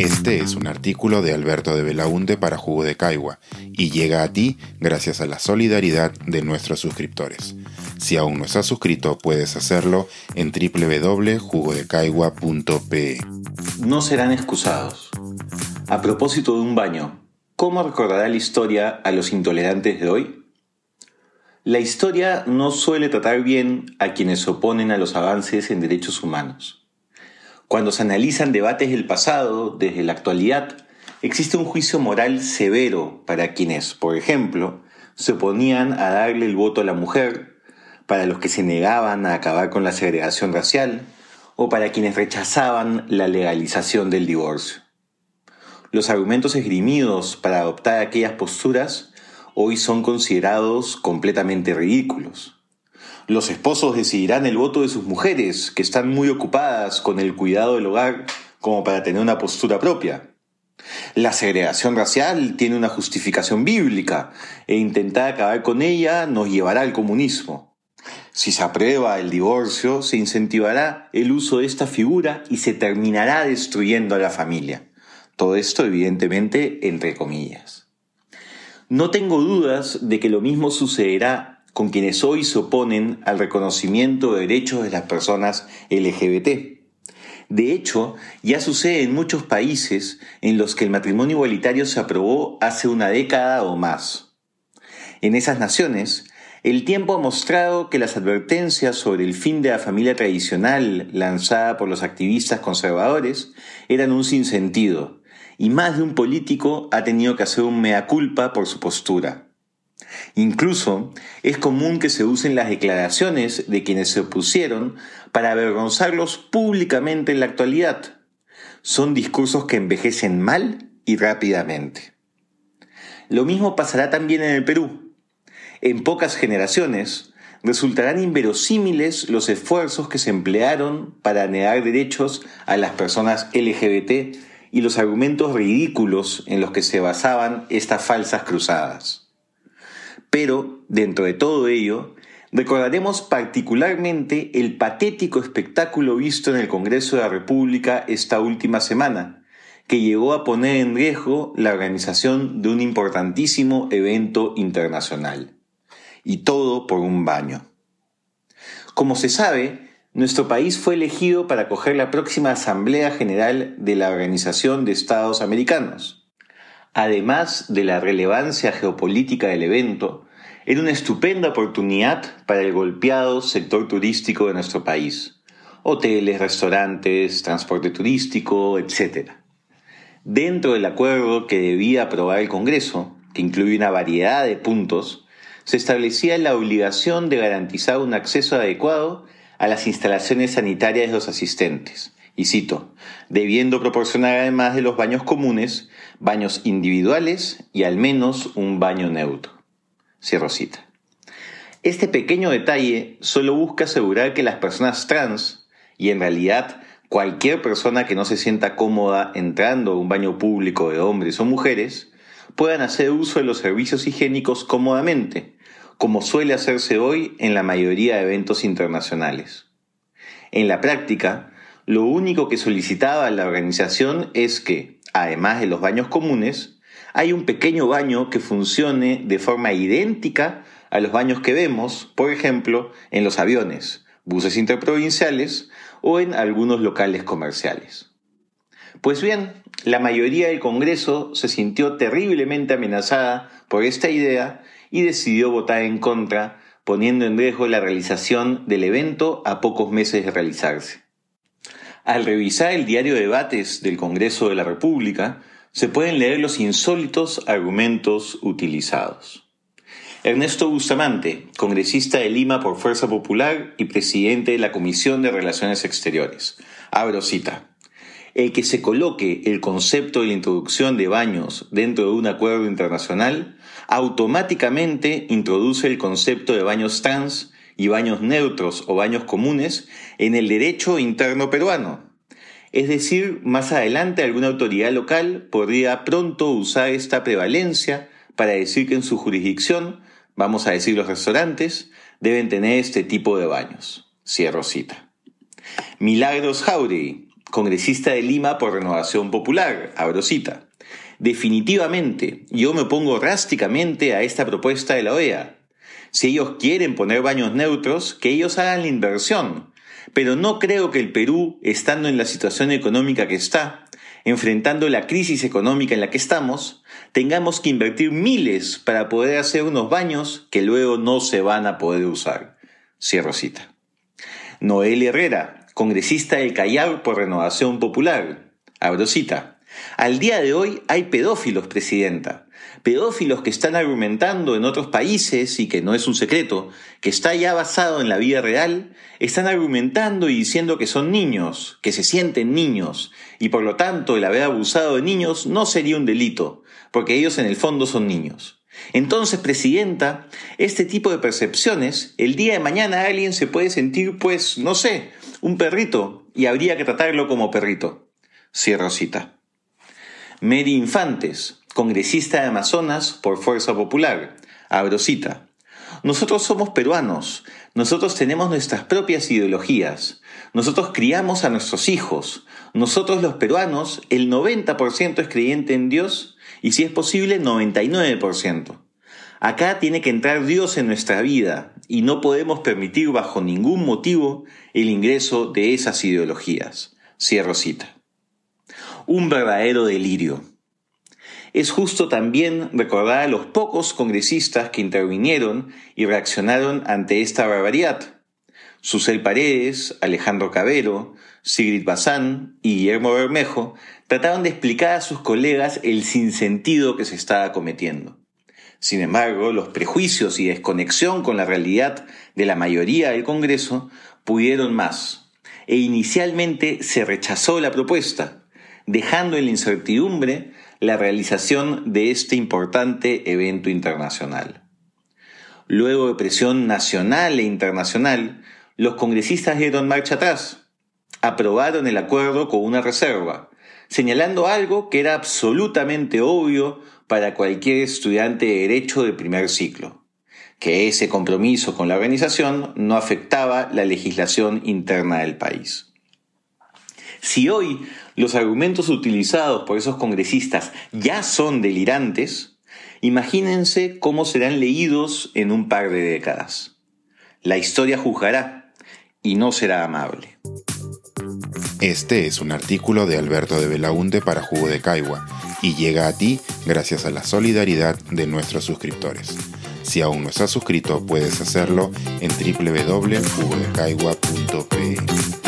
Este es un artículo de Alberto de Belaunte para Jugo de Caigua y llega a ti gracias a la solidaridad de nuestros suscriptores. Si aún no estás suscrito, puedes hacerlo en www.jugodecaigua.pe. No serán excusados. A propósito de un baño, ¿cómo recordará la historia a los intolerantes de hoy? La historia no suele tratar bien a quienes se oponen a los avances en derechos humanos. Cuando se analizan debates del pasado desde la actualidad, existe un juicio moral severo para quienes, por ejemplo, se oponían a darle el voto a la mujer, para los que se negaban a acabar con la segregación racial, o para quienes rechazaban la legalización del divorcio. Los argumentos esgrimidos para adoptar aquellas posturas hoy son considerados completamente ridículos. Los esposos decidirán el voto de sus mujeres, que están muy ocupadas con el cuidado del hogar como para tener una postura propia. La segregación racial tiene una justificación bíblica e intentar acabar con ella nos llevará al comunismo. Si se aprueba el divorcio, se incentivará el uso de esta figura y se terminará destruyendo a la familia. Todo esto, evidentemente, entre comillas. No tengo dudas de que lo mismo sucederá con quienes hoy se oponen al reconocimiento de derechos de las personas LGBT. De hecho, ya sucede en muchos países en los que el matrimonio igualitario se aprobó hace una década o más. En esas naciones, el tiempo ha mostrado que las advertencias sobre el fin de la familia tradicional lanzada por los activistas conservadores eran un sinsentido, y más de un político ha tenido que hacer un mea culpa por su postura. Incluso es común que se usen las declaraciones de quienes se opusieron para avergonzarlos públicamente en la actualidad. Son discursos que envejecen mal y rápidamente. Lo mismo pasará también en el Perú. En pocas generaciones resultarán inverosímiles los esfuerzos que se emplearon para negar derechos a las personas LGBT y los argumentos ridículos en los que se basaban estas falsas cruzadas. Pero, dentro de todo ello, recordaremos particularmente el patético espectáculo visto en el Congreso de la República esta última semana, que llegó a poner en riesgo la organización de un importantísimo evento internacional. Y todo por un baño. Como se sabe, nuestro país fue elegido para acoger la próxima Asamblea General de la Organización de Estados Americanos además de la relevancia geopolítica del evento, era una estupenda oportunidad para el golpeado sector turístico de nuestro país. Hoteles, restaurantes, transporte turístico, etc. Dentro del acuerdo que debía aprobar el Congreso, que incluye una variedad de puntos, se establecía la obligación de garantizar un acceso adecuado a las instalaciones sanitarias de los asistentes, y cito, debiendo proporcionar además de los baños comunes, baños individuales y al menos un baño neutro. Cierro cita. Este pequeño detalle solo busca asegurar que las personas trans, y en realidad cualquier persona que no se sienta cómoda entrando a un baño público de hombres o mujeres, puedan hacer uso de los servicios higiénicos cómodamente, como suele hacerse hoy en la mayoría de eventos internacionales. En la práctica, lo único que solicitaba la organización es que, además de los baños comunes, hay un pequeño baño que funcione de forma idéntica a los baños que vemos, por ejemplo, en los aviones, buses interprovinciales o en algunos locales comerciales. Pues bien, la mayoría del Congreso se sintió terriblemente amenazada por esta idea y decidió votar en contra, poniendo en riesgo la realización del evento a pocos meses de realizarse. Al revisar el diario de debates del Congreso de la República, se pueden leer los insólitos argumentos utilizados. Ernesto Bustamante, congresista de Lima por Fuerza Popular y presidente de la Comisión de Relaciones Exteriores. Abro cita. El que se coloque el concepto de la introducción de baños dentro de un acuerdo internacional automáticamente introduce el concepto de baños trans y baños neutros o baños comunes en el derecho interno peruano. Es decir, más adelante alguna autoridad local podría pronto usar esta prevalencia para decir que en su jurisdicción, vamos a decir los restaurantes, deben tener este tipo de baños. Cierro cita. Milagros Jauregui, congresista de Lima por Renovación Popular, Abrosita. Definitivamente, yo me opongo drásticamente a esta propuesta de la OEA. Si ellos quieren poner baños neutros, que ellos hagan la inversión. Pero no creo que el Perú, estando en la situación económica que está, enfrentando la crisis económica en la que estamos, tengamos que invertir miles para poder hacer unos baños que luego no se van a poder usar. Cierro cita. Noel Herrera, congresista del Callao por Renovación Popular. Abro cita. Al día de hoy hay pedófilos, Presidenta. Pedófilos que están argumentando en otros países, y que no es un secreto, que está ya basado en la vida real, están argumentando y diciendo que son niños, que se sienten niños, y por lo tanto el haber abusado de niños no sería un delito, porque ellos en el fondo son niños. Entonces, Presidenta, este tipo de percepciones, el día de mañana alguien se puede sentir, pues, no sé, un perrito, y habría que tratarlo como perrito. Cierro cita. Mary Infantes, congresista de Amazonas por Fuerza Popular. Abro cita. Nosotros somos peruanos, nosotros tenemos nuestras propias ideologías, nosotros criamos a nuestros hijos, nosotros los peruanos, el 90% es creyente en Dios y si es posible 99%. Acá tiene que entrar Dios en nuestra vida y no podemos permitir bajo ningún motivo el ingreso de esas ideologías. Cierro cita un verdadero delirio. Es justo también recordar a los pocos congresistas que intervinieron y reaccionaron ante esta barbaridad. Susel Paredes, Alejandro Cabero, Sigrid Bazán y Guillermo Bermejo trataron de explicar a sus colegas el sinsentido que se estaba cometiendo. Sin embargo, los prejuicios y desconexión con la realidad de la mayoría del Congreso pudieron más, e inicialmente se rechazó la propuesta, dejando en la incertidumbre la realización de este importante evento internacional. Luego de presión nacional e internacional, los congresistas dieron marcha atrás. Aprobaron el acuerdo con una reserva, señalando algo que era absolutamente obvio para cualquier estudiante de derecho de primer ciclo, que ese compromiso con la organización no afectaba la legislación interna del país. Si hoy los argumentos utilizados por esos congresistas ya son delirantes, imagínense cómo serán leídos en un par de décadas. La historia juzgará y no será amable. Este es un artículo de Alberto de Belaunte para Jugo de Caigua y llega a ti gracias a la solidaridad de nuestros suscriptores. Si aún no estás suscrito, puedes hacerlo en www.jugodecaigua.pe.